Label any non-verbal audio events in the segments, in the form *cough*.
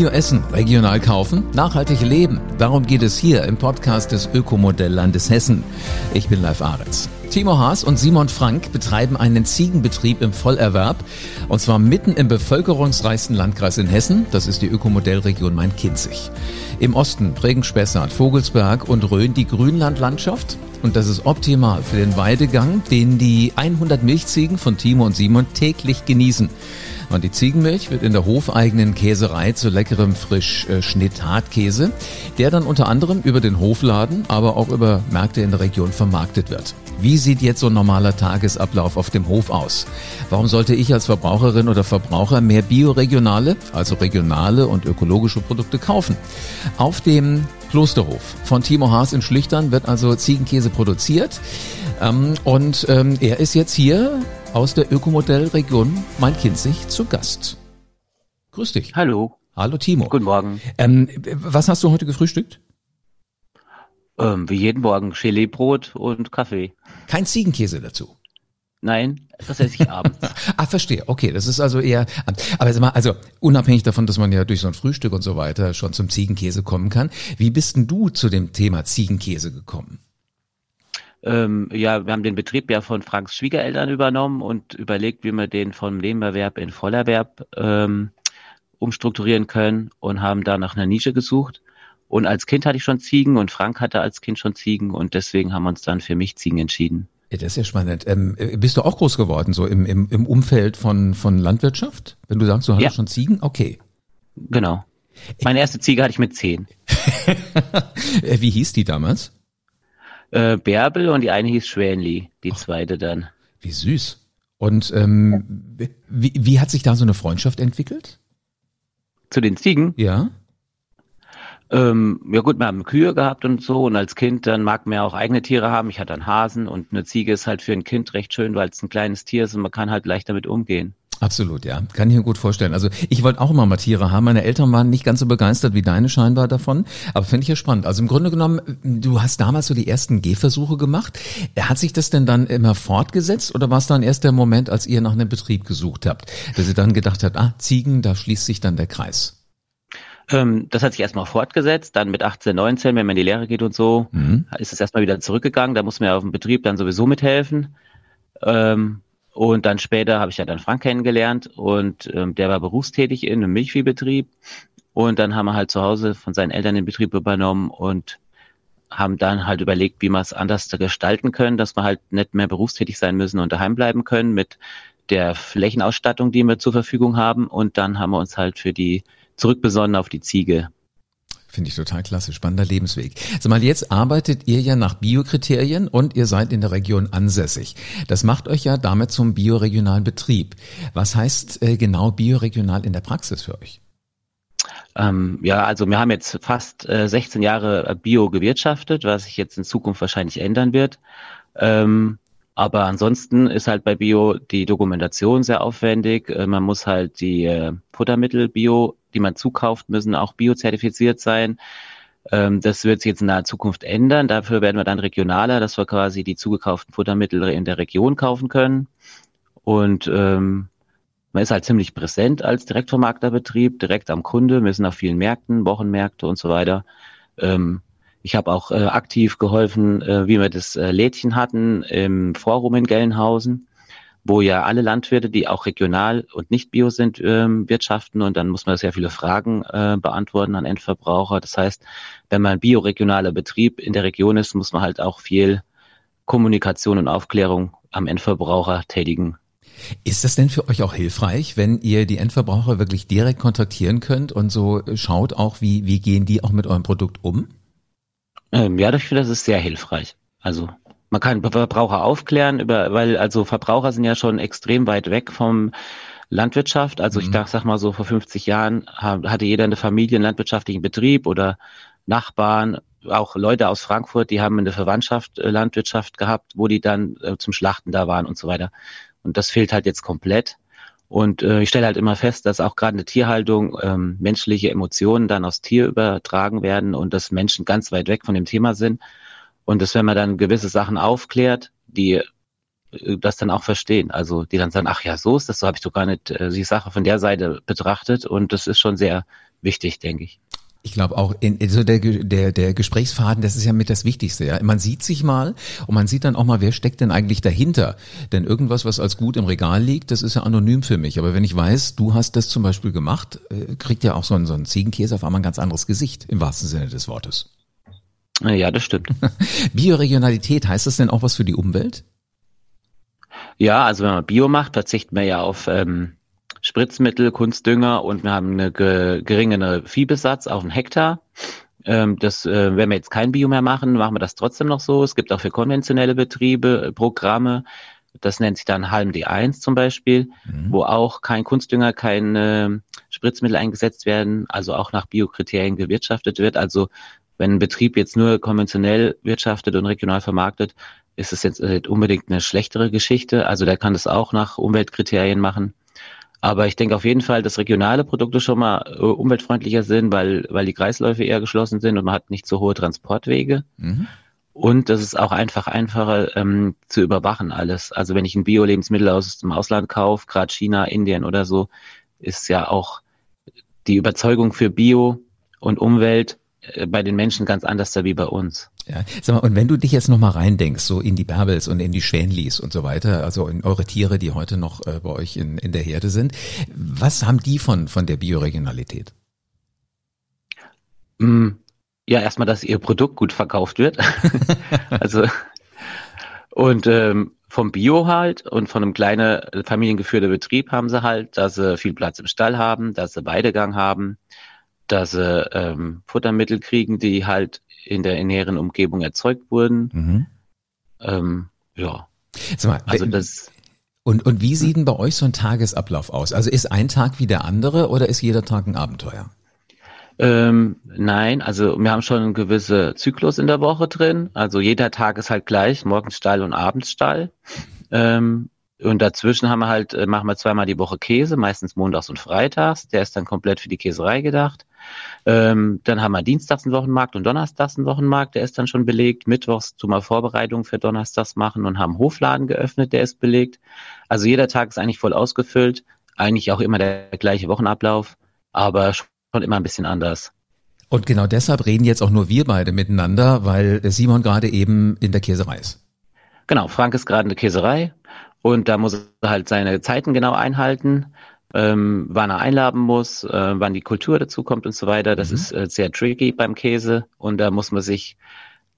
Bio-Essen, regional kaufen, nachhaltig leben. Darum geht es hier im Podcast des Ökomodelllandes Hessen. Ich bin Live Ahrens. Timo Haas und Simon Frank betreiben einen Ziegenbetrieb im Vollerwerb und zwar mitten im bevölkerungsreichsten Landkreis in Hessen. Das ist die Ökomodellregion Main-Kinzig. Im Osten prägen Spessart, Vogelsberg und Rhön die Grünlandlandschaft. Und das ist optimal für den Weidegang, den die 100 Milchziegen von Timo und Simon täglich genießen. Und die Ziegenmilch wird in der hofeigenen Käserei zu leckerem Frisch-Schnitt-Hartkäse, der dann unter anderem über den Hofladen, aber auch über Märkte in der Region vermarktet wird. Wie sieht jetzt so ein normaler Tagesablauf auf dem Hof aus? Warum sollte ich als Verbraucherin oder Verbraucher mehr bioregionale, also regionale und ökologische Produkte kaufen? Auf dem Klosterhof von Timo Haas in Schlüchtern wird also Ziegenkäse produziert. Ähm, und ähm, er ist jetzt hier aus der Ökomodellregion Main-Kinzig zu Gast. Grüß dich. Hallo. Hallo Timo. Guten Morgen. Ähm, was hast du heute gefrühstückt? Ähm, wie jeden Morgen Gelee-Brot und Kaffee. Kein Ziegenkäse dazu. Nein, das esse ich abends. *laughs* ah, verstehe. Okay, das ist also eher. Aber sag mal, also unabhängig davon, dass man ja durch so ein Frühstück und so weiter schon zum Ziegenkäse kommen kann, wie bist denn du zu dem Thema Ziegenkäse gekommen? Ähm, ja, wir haben den Betrieb ja von Franks Schwiegereltern übernommen und überlegt, wie wir den vom Nebenerwerb in Vollerwerb ähm, umstrukturieren können und haben da nach einer Nische gesucht. Und als Kind hatte ich schon Ziegen und Frank hatte als Kind schon Ziegen und deswegen haben wir uns dann für mich Ziegen entschieden. Das ist ja spannend. Ähm, bist du auch groß geworden, so im, im, im Umfeld von, von Landwirtschaft? Wenn du sagst, du hattest ja. schon Ziegen? Okay. Genau. Meine erste Ziege hatte ich mit zehn. *laughs* Wie hieß die damals? Äh, Bärbel und die eine hieß Schwänli, die zweite dann. Wie süß. Und ähm, wie, wie hat sich da so eine Freundschaft entwickelt? Zu den Ziegen? Ja. Ähm, ja gut, wir haben Kühe gehabt und so und als Kind dann mag man ja auch eigene Tiere haben. Ich hatte einen Hasen und eine Ziege ist halt für ein Kind recht schön, weil es ein kleines Tier ist und man kann halt leicht damit umgehen. Absolut, ja. Kann ich mir gut vorstellen. Also ich wollte auch immer mal Tiere haben. Meine Eltern waren nicht ganz so begeistert wie deine scheinbar davon. Aber finde ich ja spannend. Also im Grunde genommen, du hast damals so die ersten Gehversuche gemacht. Hat sich das denn dann immer fortgesetzt oder war es dann erst der Moment, als ihr nach einem Betrieb gesucht habt, dass ihr dann gedacht habt, ah, Ziegen, da schließt sich dann der Kreis? Ähm, das hat sich erstmal fortgesetzt, dann mit 18, 19, wenn man in die Lehre geht und so, mhm. ist es erstmal wieder zurückgegangen. Da muss man ja auf dem Betrieb dann sowieso mithelfen. Ähm, und dann später habe ich ja dann Frank kennengelernt und ähm, der war berufstätig in einem Milchviehbetrieb. Und dann haben wir halt zu Hause von seinen Eltern den Betrieb übernommen und haben dann halt überlegt, wie wir es anders gestalten können, dass wir halt nicht mehr berufstätig sein müssen und daheim bleiben können mit der Flächenausstattung, die wir zur Verfügung haben. Und dann haben wir uns halt für die zurückbesonnen auf die Ziege. Finde ich total klasse, spannender Lebensweg. Sag mal, jetzt arbeitet ihr ja nach Biokriterien und ihr seid in der Region ansässig. Das macht euch ja damit zum bioregionalen Betrieb. Was heißt äh, genau bioregional in der Praxis für euch? Ähm, ja, also wir haben jetzt fast äh, 16 Jahre Bio gewirtschaftet, was sich jetzt in Zukunft wahrscheinlich ändern wird. Ähm, aber ansonsten ist halt bei Bio die Dokumentation sehr aufwendig. Äh, man muss halt die äh, Futtermittel Bio die man zukauft, müssen auch biozertifiziert sein. Ähm, das wird sich jetzt in naher Zukunft ändern. Dafür werden wir dann regionaler, dass wir quasi die zugekauften Futtermittel in der Region kaufen können. Und ähm, man ist halt ziemlich präsent als Direktvermarkterbetrieb, direkt am Kunde. Wir sind auf vielen Märkten, Wochenmärkte und so weiter. Ähm, ich habe auch äh, aktiv geholfen, äh, wie wir das äh, Lädchen hatten im Forum in Gelnhausen wo ja alle Landwirte, die auch regional und nicht bio sind, ähm, wirtschaften und dann muss man sehr viele Fragen äh, beantworten an Endverbraucher. Das heißt, wenn man bioregionaler Betrieb in der Region ist, muss man halt auch viel Kommunikation und Aufklärung am Endverbraucher tätigen. Ist das denn für euch auch hilfreich, wenn ihr die Endverbraucher wirklich direkt kontaktieren könnt und so schaut auch, wie, wie gehen die auch mit eurem Produkt um? Ähm, ja, ich finde, das ist sehr hilfreich. Also man kann Verbraucher aufklären über, weil also Verbraucher sind ja schon extrem weit weg vom Landwirtschaft. Also mhm. ich sag mal so vor 50 Jahren hatte jeder eine Familie einen landwirtschaftlichen Betrieb oder Nachbarn, auch Leute aus Frankfurt, die haben eine Verwandtschaft äh, Landwirtschaft gehabt, wo die dann äh, zum Schlachten da waren und so weiter. Und das fehlt halt jetzt komplett. Und äh, ich stelle halt immer fest, dass auch gerade eine Tierhaltung ähm, menschliche Emotionen dann aufs Tier übertragen werden und dass Menschen ganz weit weg von dem Thema sind und dass wenn man dann gewisse Sachen aufklärt, die äh, das dann auch verstehen. Also die dann sagen, ach ja, so ist das, so habe ich doch gar nicht äh, die Sache von der Seite betrachtet und das ist schon sehr wichtig, denke ich. Ich glaube auch, in, so der, der, der Gesprächsfaden, das ist ja mit das Wichtigste. Ja, Man sieht sich mal und man sieht dann auch mal, wer steckt denn eigentlich dahinter. Denn irgendwas, was als gut im Regal liegt, das ist ja anonym für mich. Aber wenn ich weiß, du hast das zum Beispiel gemacht, äh, kriegt ja auch so ein, so ein Ziegenkäse auf einmal ein ganz anderes Gesicht, im wahrsten Sinne des Wortes. Ja, das stimmt. *laughs* Bioregionalität, heißt das denn auch was für die Umwelt? Ja, also wenn man Bio macht, verzichten wir ja auf ähm, Spritzmittel, Kunstdünger und wir haben eine ge geringere Viehbesatz auf einen Hektar. Ähm, das, äh, wenn wir jetzt kein Bio mehr machen, machen wir das trotzdem noch so. Es gibt auch für konventionelle Betriebe äh, Programme. Das nennt sich dann Halm D1 zum Beispiel, mhm. wo auch kein Kunstdünger, kein äh, Spritzmittel eingesetzt werden, also auch nach Biokriterien gewirtschaftet wird. Also wenn ein Betrieb jetzt nur konventionell wirtschaftet und regional vermarktet, ist es jetzt äh, unbedingt eine schlechtere Geschichte. Also der kann das auch nach Umweltkriterien machen. Aber ich denke auf jeden Fall, dass regionale Produkte schon mal äh, umweltfreundlicher sind, weil, weil die Kreisläufe eher geschlossen sind und man hat nicht so hohe Transportwege. Mhm. Und das ist auch einfach einfacher ähm, zu überwachen alles. Also wenn ich ein Bio-Lebensmittel aus dem Ausland kaufe, gerade China, Indien oder so, ist ja auch die Überzeugung für Bio und Umwelt bei den Menschen ganz anders da wie bei uns. Ja, sag mal, und wenn du dich jetzt nochmal reindenkst, so in die Bärbels und in die Schwänlis und so weiter, also in eure Tiere, die heute noch äh, bei euch in, in der Herde sind, was haben die von, von der Bioregionalität? Mm, ja, erstmal, dass ihr Produkt gut verkauft wird. *laughs* also, und ähm, vom Bio halt und von einem kleinen familiengeführten Betrieb haben sie halt, dass sie viel Platz im Stall haben, dass sie Weidegang haben, dass sie ähm, Futtermittel kriegen, die halt in der näheren Umgebung erzeugt wurden. Mhm. Ähm, ja. Mal, also das. Und, und wie sieht denn bei euch so ein Tagesablauf aus? Also ist ein Tag wie der andere oder ist jeder Tag ein Abenteuer? Ähm, nein, also wir haben schon einen gewissen Zyklus in der Woche drin. Also jeder Tag ist halt gleich, morgens Stall und abends Stall. Ähm, und dazwischen haben wir halt, äh, machen wir zweimal die Woche Käse, meistens montags und freitags. Der ist dann komplett für die Käserei gedacht. Ähm, dann haben wir dienstags einen Wochenmarkt und donnerstags einen Wochenmarkt, der ist dann schon belegt. Mittwochs tun wir Vorbereitungen für donnerstags machen und haben Hofladen geöffnet, der ist belegt. Also jeder Tag ist eigentlich voll ausgefüllt. Eigentlich auch immer der gleiche Wochenablauf, aber schon immer ein bisschen anders. Und genau deshalb reden jetzt auch nur wir beide miteinander, weil Simon gerade eben in der Käserei ist. Genau, Frank ist gerade in der Käserei und da muss er halt seine Zeiten genau einhalten ähm, wann er einladen muss, äh, wann die Kultur dazu kommt und so weiter. Das mhm. ist äh, sehr tricky beim Käse und da muss man sich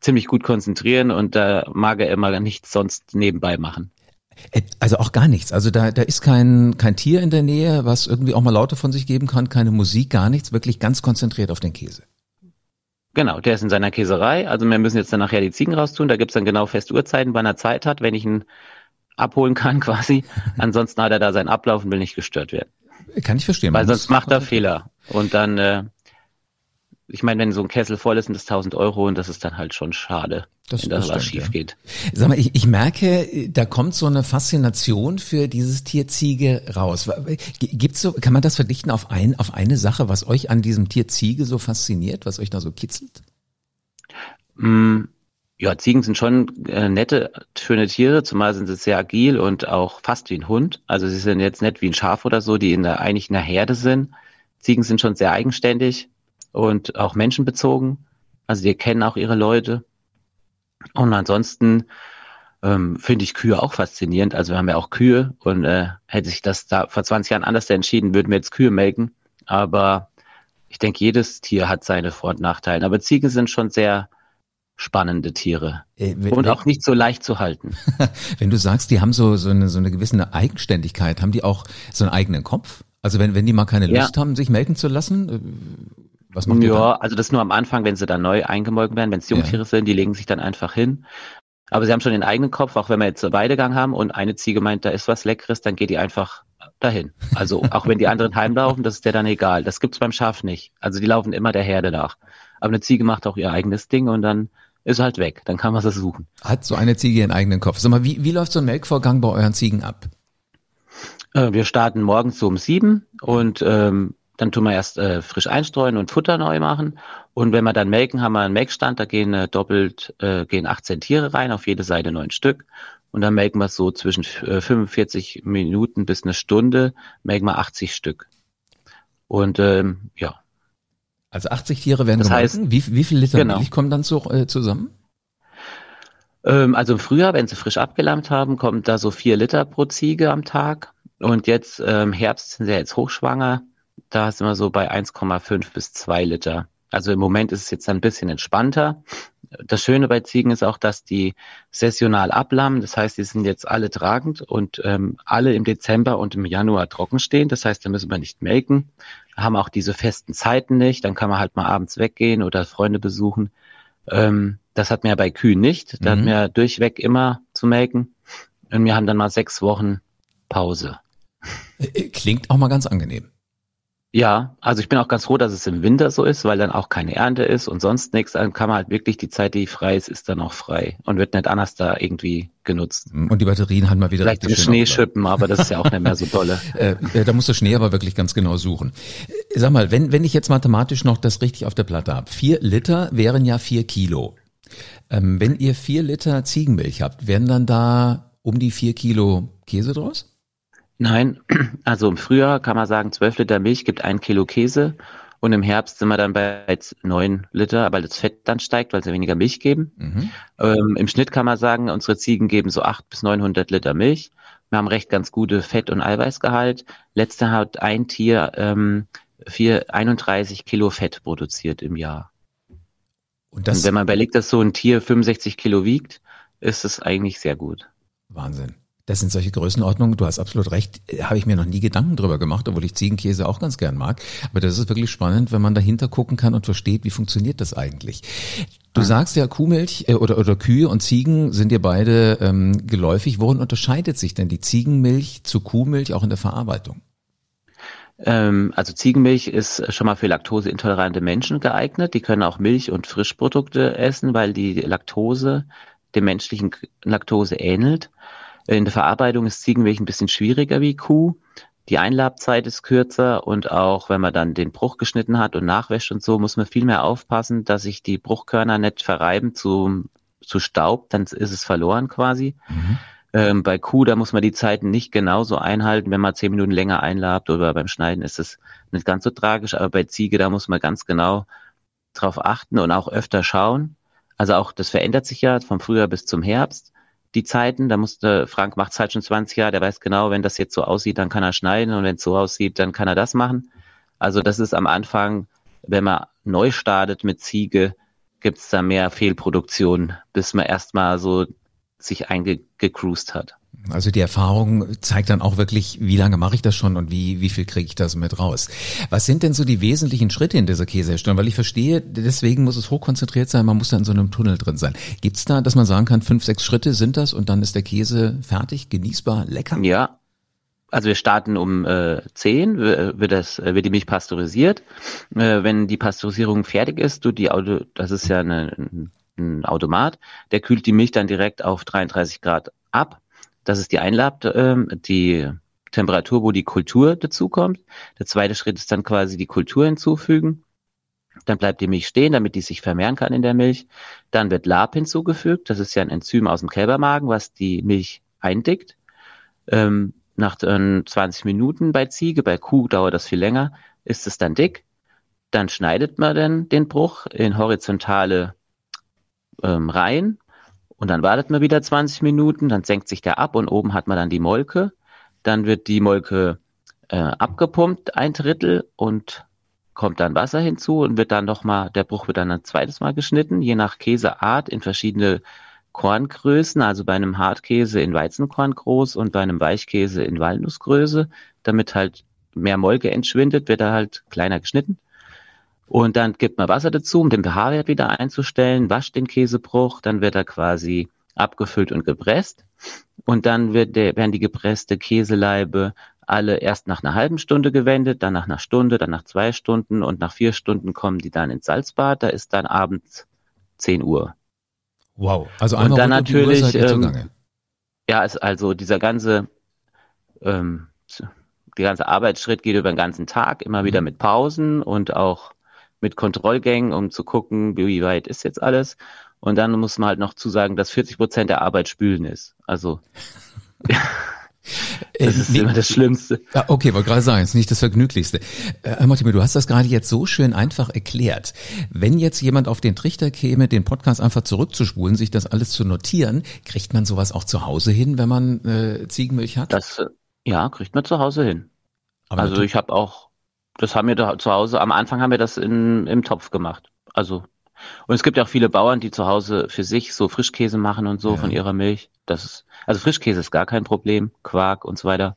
ziemlich gut konzentrieren und da mag er immer nichts sonst nebenbei machen. Äh, also auch gar nichts. Also da, da ist kein, kein Tier in der Nähe, was irgendwie auch mal Laute von sich geben kann, keine Musik, gar nichts, wirklich ganz konzentriert auf den Käse. Genau, der ist in seiner Käserei. Also wir müssen jetzt dann nachher die Ziegen raustun. Da gibt's dann genau feste Uhrzeiten, wann er Zeit hat. Wenn ich ihn abholen kann *laughs* quasi. Ansonsten hat er da seinen Ablauf und will nicht gestört werden. Kann ich verstehen. Weil sonst macht er Fehler. Und dann, äh, ich meine, wenn so ein Kessel voll ist, sind das 1000 Euro und das ist dann halt schon schade, das, wenn da was schief ja. geht. Sag mal, ich, ich merke, da kommt so eine Faszination für dieses Tier Ziege raus. Gibt's so, kann man das verdichten auf ein, auf eine Sache, was euch an diesem Tier Ziege so fasziniert, was euch da so kitzelt? Mm, ja, Ziegen sind schon äh, nette, schöne Tiere, zumal sind sie sehr agil und auch fast wie ein Hund. Also sie sind jetzt nicht wie ein Schaf oder so, die in der, eigentlich in der Herde sind. Ziegen sind schon sehr eigenständig und auch menschenbezogen. Also die kennen auch ihre Leute. Und ansonsten ähm, finde ich Kühe auch faszinierend. Also wir haben ja auch Kühe und äh, hätte sich das da vor 20 Jahren anders entschieden, würden wir jetzt Kühe melken. Aber ich denke, jedes Tier hat seine Vor- und Nachteile. Aber Ziegen sind schon sehr spannende Tiere äh, wenn, und auch nicht so leicht zu halten. *laughs* wenn du sagst, die haben so so eine so eine gewisse Eigenständigkeit, haben die auch so einen eigenen Kopf? Also wenn wenn die mal keine Lust ja. haben, sich melken zu lassen, äh, was machen die Ja, also das nur am Anfang, wenn sie dann neu eingemolken werden, wenn es Jungtiere ja. sind, die legen sich dann einfach hin. Aber sie haben schon den eigenen Kopf, auch wenn wir jetzt Weidegang haben und eine Ziege meint, da ist was Leckeres, dann geht die einfach dahin. Also auch wenn die anderen heimlaufen, das ist der dann egal. Das gibt's beim Schaf nicht. Also die laufen immer der Herde nach. Aber eine Ziege macht auch ihr eigenes Ding und dann ist halt weg. Dann kann man es suchen. Hat so eine Ziege ihren eigenen Kopf. Sag mal, wie, wie läuft so ein Melkvorgang bei euren Ziegen ab? Äh, wir starten morgens so um sieben und ähm, dann tun wir erst äh, frisch einstreuen und Futter neu machen. Und wenn wir dann melken, haben wir einen Melkstand, da gehen äh, doppelt, äh, gehen 18 Tiere rein, auf jede Seite neun Stück. Und dann melken wir so zwischen äh, 45 Minuten bis eine Stunde, melken wir 80 Stück. Und ähm, ja, Also 80 Tiere werden das heißt, wie, wie viel Liter genau. Milch kommen dann so, äh, zusammen? Ähm, also im Frühjahr, wenn sie frisch abgelammt haben, kommt da so vier Liter pro Ziege am Tag. Und jetzt im ähm, Herbst sind sie jetzt hochschwanger. Da sind wir so bei 1,5 bis 2 Liter. Also im Moment ist es jetzt ein bisschen entspannter. Das Schöne bei Ziegen ist auch, dass die saisonal ablammen. Das heißt, die sind jetzt alle tragend und ähm, alle im Dezember und im Januar trocken stehen. Das heißt, da müssen wir nicht melken haben auch diese festen Zeiten nicht. Dann kann man halt mal abends weggehen oder Freunde besuchen. Ähm, das hat mir bei Kühen nicht. Da mhm. hat mir durchweg immer zu melken. Und wir haben dann mal sechs Wochen Pause. Äh, klingt auch mal ganz angenehm. Ja, also ich bin auch ganz froh, dass es im Winter so ist, weil dann auch keine Ernte ist und sonst nichts. Dann kann man halt wirklich die Zeit, die frei ist, ist dann auch frei und wird nicht anders da irgendwie genutzt. Und die Batterien haben mal wieder Vielleicht richtig Schnee schippen, aber das ist ja auch nicht mehr so *laughs* dolle. äh, da musst du Schnee aber wirklich ganz genau suchen. Sag mal, wenn, wenn ich jetzt mathematisch noch das richtig auf der Platte habe, vier Liter wären ja vier Kilo. Ähm, wenn ihr vier Liter Ziegenmilch habt, werden dann da um die vier Kilo Käse draus? Nein, *clears throat* also im Frühjahr kann man sagen, 12 Liter Milch gibt ein Kilo Käse und im Herbst sind wir dann bei 9 Liter, weil das Fett dann steigt, weil sie weniger Milch geben. Mhm. Ähm, Im Schnitt kann man sagen, unsere Ziegen geben so 800 bis 900 Liter Milch. Wir haben recht ganz gute Fett- und Eiweißgehalt. Letzte hat ein Tier ähm, vier, 31 Kilo Fett produziert im Jahr. Und, das und wenn man überlegt, dass so ein Tier 65 Kilo wiegt, ist es eigentlich sehr gut. Wahnsinn. Das sind solche Größenordnungen, du hast absolut recht, habe ich mir noch nie Gedanken drüber gemacht, obwohl ich Ziegenkäse auch ganz gern mag. Aber das ist wirklich spannend, wenn man dahinter gucken kann und versteht, wie funktioniert das eigentlich. Du ah. sagst ja, Kuhmilch äh, oder, oder Kühe und Ziegen sind dir beide ähm, geläufig. Worin unterscheidet sich denn die Ziegenmilch zu Kuhmilch auch in der Verarbeitung? Ähm, also Ziegenmilch ist schon mal für laktoseintolerante Menschen geeignet. Die können auch Milch und Frischprodukte essen, weil die Laktose dem menschlichen Laktose ähnelt. In der Verarbeitung ist Ziegenmilch ein bisschen schwieriger wie Kuh. Die Einlabzeit ist kürzer und auch wenn man dann den Bruch geschnitten hat und nachwäscht und so, muss man viel mehr aufpassen, dass sich die Bruchkörner nicht verreiben zu, zu Staub, dann ist es verloren quasi. Mhm. Ähm, bei Kuh, da muss man die Zeiten nicht genauso einhalten. Wenn man zehn Minuten länger einlabt oder beim Schneiden ist es nicht ganz so tragisch, aber bei Ziege, da muss man ganz genau drauf achten und auch öfter schauen. Also auch, das verändert sich ja vom Frühjahr bis zum Herbst die Zeiten. Da musste, Frank macht halt schon 20 Jahre, der weiß genau, wenn das jetzt so aussieht, dann kann er schneiden und wenn es so aussieht, dann kann er das machen. Also das ist am Anfang, wenn man neu startet mit Ziege, gibt es da mehr Fehlproduktion, bis man erstmal so sich eingecruised hat. Also die Erfahrung zeigt dann auch wirklich, wie lange mache ich das schon und wie, wie viel kriege ich das mit raus. Was sind denn so die wesentlichen Schritte in dieser Käseherstellung? Weil ich verstehe, deswegen muss es hochkonzentriert sein, man muss da in so einem Tunnel drin sein. Gibt's da, dass man sagen kann, fünf, sechs Schritte sind das und dann ist der Käse fertig, genießbar, lecker? Ja, also wir starten um äh, 10, wird, das, wird die Milch pasteurisiert. Äh, wenn die Pasteurisierung fertig ist, du die Auto, das ist ja eine, ein Automat, der kühlt die Milch dann direkt auf 33 Grad ab das ist die Einlab, äh, die Temperatur, wo die Kultur dazukommt. Der zweite Schritt ist dann quasi die Kultur hinzufügen. Dann bleibt die Milch stehen, damit die sich vermehren kann in der Milch. Dann wird Lab hinzugefügt. Das ist ja ein Enzym aus dem Kälbermagen, was die Milch eindickt. Ähm, nach äh, 20 Minuten bei Ziege, bei Kuh dauert das viel länger, ist es dann dick. Dann schneidet man dann den Bruch in horizontale ähm, Reihen und dann wartet man wieder 20 Minuten, dann senkt sich der ab und oben hat man dann die Molke. Dann wird die Molke äh, abgepumpt, ein Drittel, und kommt dann Wasser hinzu und wird dann nochmal, der Bruch wird dann ein zweites Mal geschnitten, je nach Käseart in verschiedene Korngrößen, also bei einem Hartkäse in Weizenkorn groß und bei einem Weichkäse in Walnussgröße, damit halt mehr Molke entschwindet, wird er halt kleiner geschnitten. Und dann gibt man Wasser dazu, um den pH-Wert wieder einzustellen, wascht den Käsebruch, dann wird er quasi abgefüllt und gepresst. Und dann wird der, werden die gepresste Käseleibe alle erst nach einer halben Stunde gewendet, dann nach einer Stunde, dann nach zwei Stunden und nach vier Stunden kommen die dann ins Salzbad. Da ist dann abends 10 Uhr. Wow, also einmal und dann natürlich, ähm, ja, ist also dieser ganze, ähm, der ganze Arbeitsschritt geht über den ganzen Tag, immer mhm. wieder mit Pausen und auch mit Kontrollgängen, um zu gucken, wie weit ist jetzt alles. Und dann muss man halt noch zusagen, dass 40 Prozent der Arbeit Spülen ist. Also *laughs* Das ist immer das Schlimmste. Ja, okay, wollte gerade sagen, ist nicht das Vergnüglichste. Äh, Herr Mortimer, du hast das gerade jetzt so schön einfach erklärt. Wenn jetzt jemand auf den Trichter käme, den Podcast einfach zurückzuspulen, sich das alles zu notieren, kriegt man sowas auch zu Hause hin, wenn man äh, Ziegenmilch hat? Das, äh, ja, kriegt man zu Hause hin. Aber also ich habe auch, das haben wir da zu Hause, am Anfang haben wir das in, im Topf gemacht. Also und es gibt ja auch viele Bauern, die zu Hause für sich so Frischkäse machen und so ja. von ihrer Milch. Das ist, also Frischkäse ist gar kein Problem, Quark und so weiter.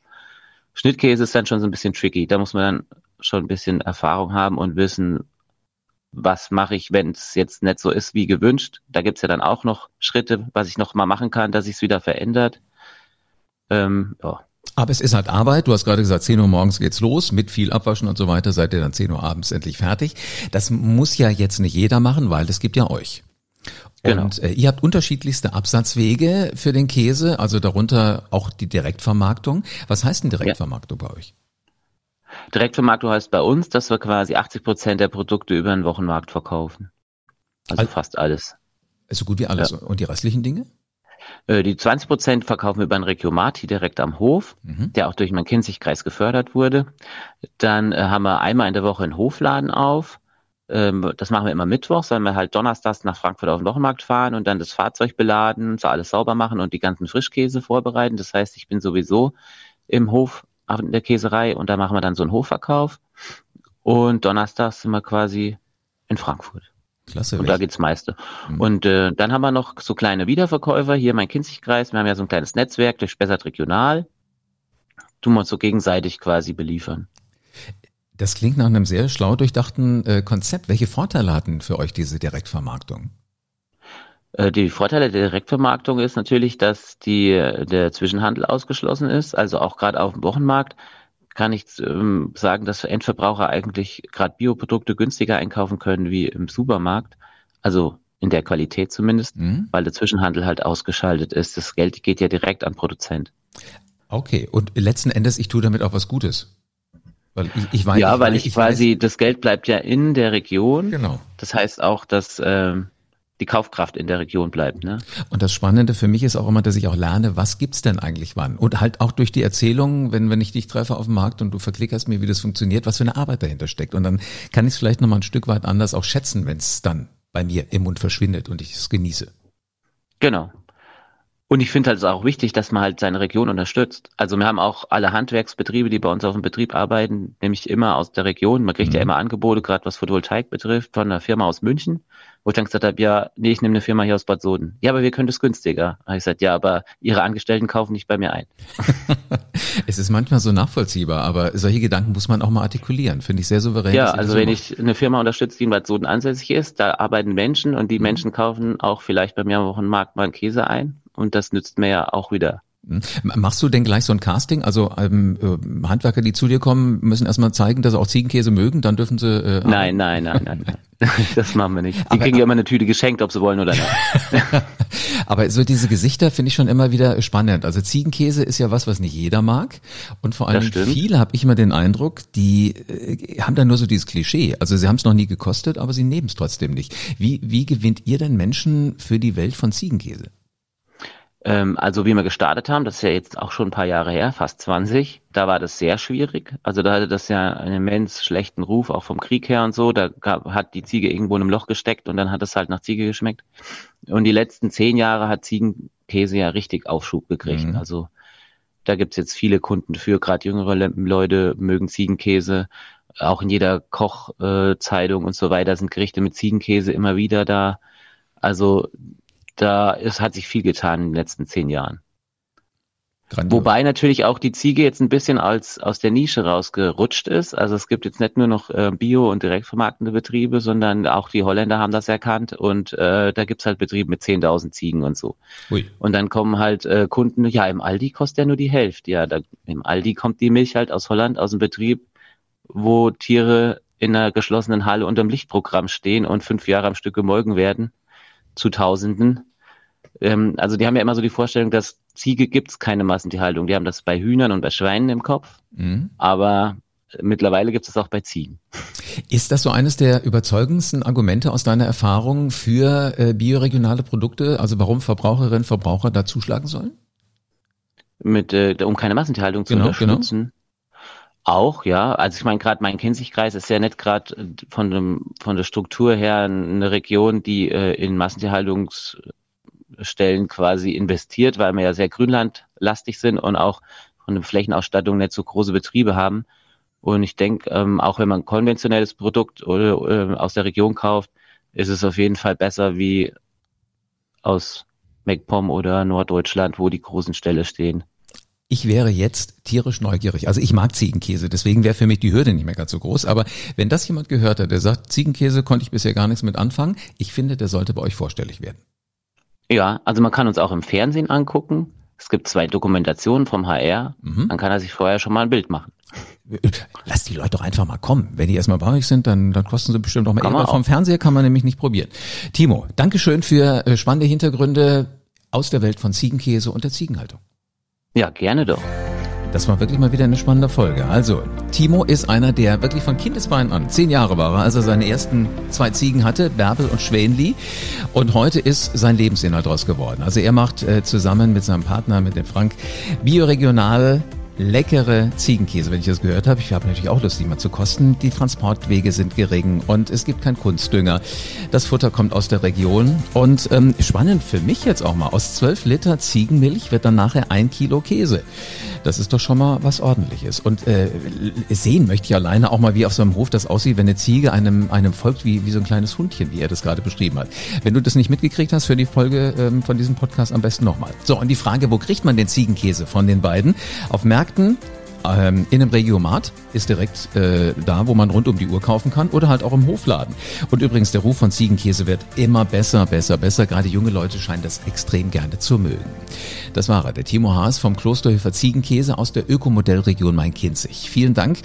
Schnittkäse ist dann schon so ein bisschen tricky. Da muss man dann schon ein bisschen Erfahrung haben und wissen, was mache ich, wenn es jetzt nicht so ist wie gewünscht. Da gibt's ja dann auch noch Schritte, was ich noch mal machen kann, dass sich es wieder verändert. Ähm, ja. Aber es ist halt Arbeit. Du hast gerade gesagt, 10 Uhr morgens geht's los mit viel Abwaschen und so weiter. Seid ihr dann 10 Uhr abends endlich fertig. Das muss ja jetzt nicht jeder machen, weil es gibt ja euch. Genau. Und äh, ihr habt unterschiedlichste Absatzwege für den Käse, also darunter auch die Direktvermarktung. Was heißt denn Direktvermarktung ja. bei euch? Direktvermarktung heißt bei uns, dass wir quasi 80 Prozent der Produkte über den Wochenmarkt verkaufen. Also, also fast alles. So gut wie alles. Ja. Und die restlichen Dinge? Äh, die 20 Prozent verkaufen wir über einen Regiomati direkt am Hof, mhm. der auch durch meinen Kinzigkreis gefördert wurde. Dann äh, haben wir einmal in der Woche einen Hofladen auf. Ähm, das machen wir immer mittwochs, weil wir halt donnerstags nach Frankfurt auf den Wochenmarkt fahren und dann das Fahrzeug beladen, so alles sauber machen und die ganzen Frischkäse vorbereiten. Das heißt, ich bin sowieso im Hof in der Käserei und da machen wir dann so einen Hofverkauf. Und donnerstags sind wir quasi in Frankfurt. Klasse. Und da geht's meiste. Mhm. Und äh, dann haben wir noch so kleine Wiederverkäufer. Hier mein Kinzigkreis. Wir haben ja so ein kleines Netzwerk durch Spessart Regional. Tun wir uns so gegenseitig quasi beliefern. Das klingt nach einem sehr schlau durchdachten äh, Konzept. Welche Vorteile hatten für euch diese Direktvermarktung? Äh, die Vorteile der Direktvermarktung ist natürlich, dass die, der Zwischenhandel ausgeschlossen ist. Also auch gerade auf dem Wochenmarkt kann ich ähm, sagen, dass Endverbraucher eigentlich gerade Bioprodukte günstiger einkaufen können wie im Supermarkt. Also in der Qualität zumindest, mhm. weil der Zwischenhandel halt ausgeschaltet ist. Das Geld geht ja direkt an Produzent. Okay, und letzten Endes, ich tue damit auch was Gutes. Weil ich, ich weiß, ja, ich weil ich, ich quasi, weiß, das Geld bleibt ja in der Region. Genau. Das heißt auch, dass ähm, die Kaufkraft in der Region bleibt. Ne? Und das Spannende für mich ist auch immer, dass ich auch lerne, was gibt's denn eigentlich wann? Und halt auch durch die Erzählung, wenn, wenn ich dich treffe auf dem Markt und du verklickerst mir, wie das funktioniert, was für eine Arbeit dahinter steckt. Und dann kann ich es vielleicht nochmal ein Stück weit anders auch schätzen, wenn es dann bei mir im Mund verschwindet und ich es genieße. Genau. Und ich finde halt auch wichtig, dass man halt seine Region unterstützt. Also wir haben auch alle Handwerksbetriebe, die bei uns auf dem Betrieb arbeiten, nämlich immer aus der Region. Man kriegt mhm. ja immer Angebote, gerade was Photovoltaik betrifft, von einer Firma aus München wo ich dann gesagt habe, ja, nee, ich nehme eine Firma hier aus Bad Soden. Ja, aber wir können das günstiger. Da habe ich gesagt, ja, aber Ihre Angestellten kaufen nicht bei mir ein. *laughs* es ist manchmal so nachvollziehbar, aber solche Gedanken muss man auch mal artikulieren. Finde ich sehr souverän. Ja, also wenn ich eine Firma unterstütze, die in Bad Soden ansässig ist, da arbeiten Menschen und die mhm. Menschen kaufen auch vielleicht bei mir am Wochenmarkt mal einen Käse ein und das nützt mir ja auch wieder. Hm. Machst du denn gleich so ein Casting? Also ähm, äh, Handwerker, die zu dir kommen, müssen erstmal zeigen, dass sie auch Ziegenkäse mögen, dann dürfen sie. Äh, nein, nein, nein, nein, nein. *laughs* *laughs* Das machen wir nicht. Die aber, kriegen ja immer eine Tüte geschenkt, ob sie wollen oder nicht. *laughs* aber so diese Gesichter finde ich schon immer wieder spannend. Also Ziegenkäse ist ja was, was nicht jeder mag. Und vor allem viele habe ich immer den Eindruck, die äh, haben dann nur so dieses Klischee. Also sie haben es noch nie gekostet, aber sie nehmen es trotzdem nicht. Wie, wie gewinnt ihr denn Menschen für die Welt von Ziegenkäse? Ähm, also wie wir gestartet haben, das ist ja jetzt auch schon ein paar Jahre her, fast 20, da war das sehr schwierig. Also da hatte das ja einen immens schlechten Ruf, auch vom Krieg her und so. Da gab, hat die Ziege irgendwo in einem Loch gesteckt und dann hat es halt nach Ziege geschmeckt. Und die letzten zehn Jahre hat Ziegenkäse ja richtig Aufschub gekriegt. Mhm. Also da gibt's jetzt viele Kunden für, gerade jüngere Leute mögen Ziegenkäse. Auch in jeder Kochzeitung äh, und so weiter sind Gerichte mit Ziegenkäse immer wieder da. Also da ist, hat sich viel getan in den letzten zehn Jahren. Grandios. Wobei natürlich auch die Ziege jetzt ein bisschen als aus der Nische rausgerutscht ist. Also es gibt jetzt nicht nur noch äh, Bio- und direktvermarktende Betriebe, sondern auch die Holländer haben das erkannt und äh, da gibt's halt Betriebe mit 10.000 Ziegen und so. Ui. Und dann kommen halt äh, Kunden, ja, im Aldi kostet ja nur die Hälfte. Ja, da, im Aldi kommt die Milch halt aus Holland, aus dem Betrieb, wo Tiere in einer geschlossenen Halle unter dem Lichtprogramm stehen und fünf Jahre am Stück gemolken werden zu Tausenden. Ähm, also die haben ja immer so die Vorstellung, dass Ziege gibt's keine Massentierhaltung. Die haben das bei Hühnern und bei Schweinen im Kopf, mhm. aber mittlerweile gibt es auch bei Ziegen. Ist das so eines der überzeugendsten Argumente aus deiner Erfahrung für äh, bioregionale Produkte? Also warum Verbraucherinnen und Verbraucher da zuschlagen sollen? mit, äh, um keine Massentierhaltung zu Genau, genau. Auch, ja. Also ich meine, gerade mein Kinzigkreis ist ja nicht gerade äh, von dem von der Struktur her eine Region, die äh, in Massentierhaltungsstellen quasi investiert, weil wir ja sehr grünlandlastig sind und auch von der Flächenausstattung nicht so große Betriebe haben. Und ich denke, ähm, auch wenn man ein konventionelles Produkt oder, äh, aus der Region kauft, ist es auf jeden Fall besser wie aus MacPom oder Norddeutschland, wo die großen Ställe stehen. Ich wäre jetzt tierisch neugierig. Also ich mag Ziegenkäse, deswegen wäre für mich die Hürde nicht mehr ganz so groß. Aber wenn das jemand gehört hat, der sagt, Ziegenkäse konnte ich bisher gar nichts mit anfangen, ich finde, der sollte bei euch vorstellig werden. Ja, also man kann uns auch im Fernsehen angucken. Es gibt zwei Dokumentationen vom HR. Mhm. Dann kann er sich vorher schon mal ein Bild machen. Lass die Leute doch einfach mal kommen. Wenn die erstmal bei euch sind, dann, dann kosten sie bestimmt auch mal. Aber vom Fernseher kann man nämlich nicht probieren. Timo, Dankeschön für äh, spannende Hintergründe aus der Welt von Ziegenkäse und der Ziegenhaltung. Ja, gerne doch. Das war wirklich mal wieder eine spannende Folge. Also, Timo ist einer, der wirklich von Kindesbeinen an, zehn Jahre war als er seine ersten zwei Ziegen hatte, Bärbel und Schwänli. Und heute ist sein Lebensinhalt draus geworden. Also er macht äh, zusammen mit seinem Partner, mit dem Frank, bioregional leckere Ziegenkäse, wenn ich das gehört habe. Ich habe natürlich auch Lust, die mal zu kosten. Die Transportwege sind gering und es gibt keinen Kunstdünger. Das Futter kommt aus der Region. Und ähm, spannend für mich jetzt auch mal, aus 12 Liter Ziegenmilch wird dann nachher ein Kilo Käse. Das ist doch schon mal was ordentliches. Und äh, sehen möchte ich alleine auch mal, wie auf so einem Hof das aussieht, wenn eine Ziege einem, einem folgt, wie, wie so ein kleines Hundchen, wie er das gerade beschrieben hat. Wenn du das nicht mitgekriegt hast für die Folge ähm, von diesem Podcast, am besten nochmal. So, und die Frage, wo kriegt man den Ziegenkäse von den beiden? Auf Märkten ähm, in einem Regiomat ist direkt äh, da, wo man rund um die Uhr kaufen kann oder halt auch im Hofladen. Und übrigens, der Ruf von Ziegenkäse wird immer besser, besser, besser. Gerade junge Leute scheinen das extrem gerne zu mögen. Das war er, der Timo Haas vom Klosterhöfer Ziegenkäse aus der Ökomodellregion Main-Kinzig. Vielen Dank,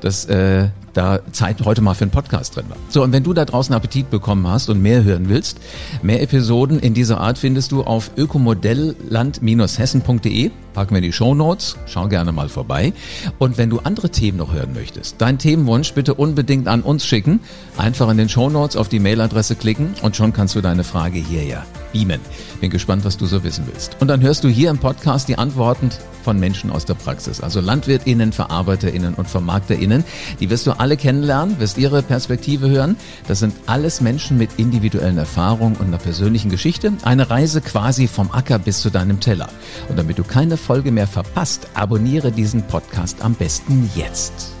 dass äh, da Zeit heute mal für einen Podcast drin war. So, und wenn du da draußen Appetit bekommen hast und mehr hören willst, mehr Episoden in dieser Art findest du auf ökomodellland-hessen.de. Packen wir in die Show Notes. Schau gerne mal vorbei. Und wenn du andere Themen noch hören möchtest, deinen Themenwunsch bitte unbedingt an uns schicken. Einfach in den Show Notes auf die Mailadresse klicken und schon kannst du deine Frage hierher beamen. Bin gespannt, was du so wissen willst. Und dann hörst du hier im Podcast die Antworten von Menschen aus der Praxis. Also LandwirtInnen, VerarbeiterInnen und VermarkterInnen. Die wirst du alle kennenlernen, wirst ihre Perspektive hören. Das sind alles Menschen mit individuellen Erfahrungen und einer persönlichen Geschichte. Eine Reise quasi vom Acker bis zu deinem Teller. Und damit du keine Folge mehr verpasst, abonniere diesen Podcast am besten jetzt.